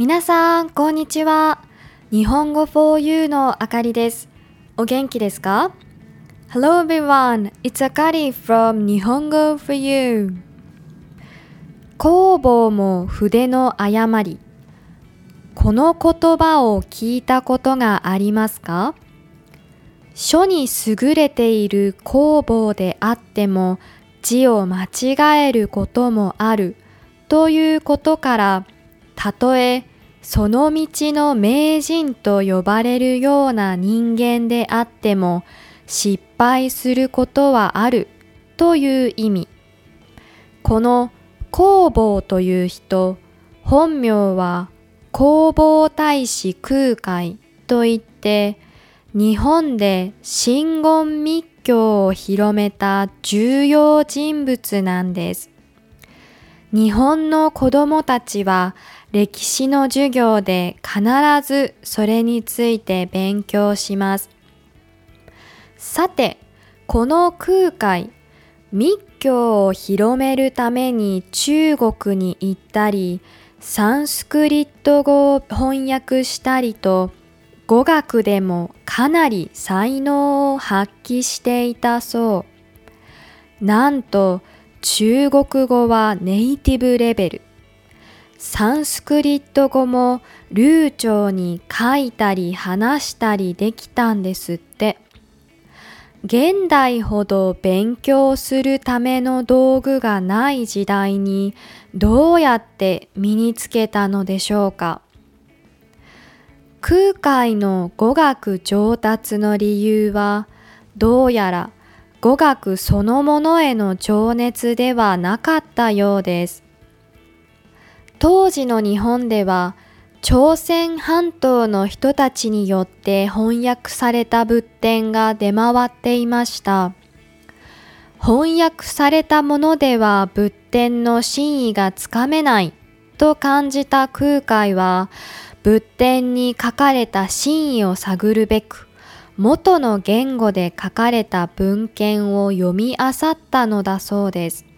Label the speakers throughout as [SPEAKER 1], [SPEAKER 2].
[SPEAKER 1] 皆さん、こんにちは。日本語 for you のあかりです。お元気ですか ?Hello everyone, it's Akari from 日本語 for you. 工房も筆の誤り。この言葉を聞いたことがありますか？書に優れている工房であっても字を間違えることもあるということからたとえその道の名人と呼ばれるような人間であっても失敗することはあるという意味この工房という人本名は工房大使空海といって日本で真言密教を広めた重要人物なんです。日本の子供たちは歴史の授業で必ずそれについて勉強します。さて、この空海、密教を広めるために中国に行ったり、サンスクリット語を翻訳したりと、語学でもかなり才能を発揮していたそう。なんと中国語はネイティブレベル。サンスクリット語も流暢に書いたり話したりできたんですって。現代ほど勉強するための道具がない時代にどうやって身につけたのでしょうか空海の語学上達の理由はどうやら語学そのものへの情熱ではなかったようです。当時の日本では朝鮮半島の人たちによって翻訳された仏典が出回っていました。翻訳されたものでは仏典の真意がつかめないと感じた空海は仏典に書かれた真意を探るべく元の言語で書かれた文献を読み漁ったのだそうです。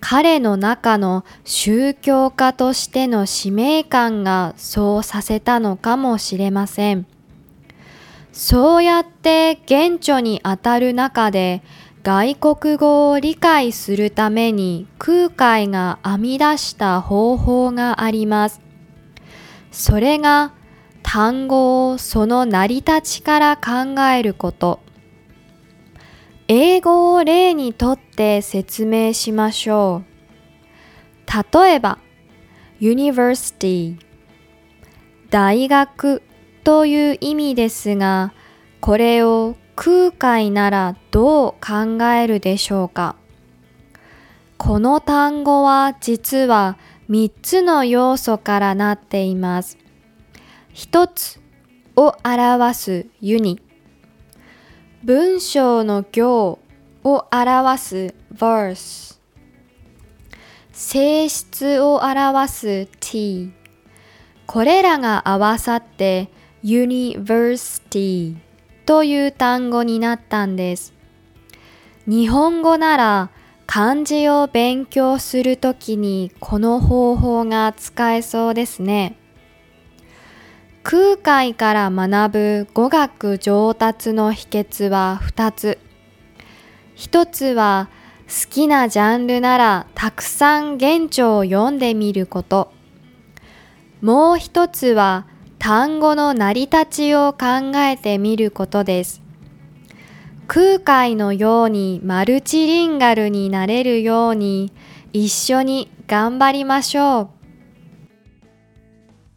[SPEAKER 1] 彼の中の宗教家としての使命感がそうさせたのかもしれません。そうやって現著にあたる中で外国語を理解するために空海が編み出した方法があります。それが単語をその成り立ちから考えること。英語を例にとって説明しましょう。例えば、university 大学という意味ですが、これを空海ならどう考えるでしょうか？この単語は実は3つの要素からなっています。1つを表すユニ。文章の行を表す verse。性質を表す t。これらが合わさって university という単語になったんです。日本語なら漢字を勉強するときにこの方法が使えそうですね。空海から学ぶ語学上達の秘訣は2つ。1つは好きなジャンルならたくさん原著を読んでみること。もう1つは単語の成り立ちを考えてみることです。空海のようにマルチリンガルになれるように一緒に頑張りましょう。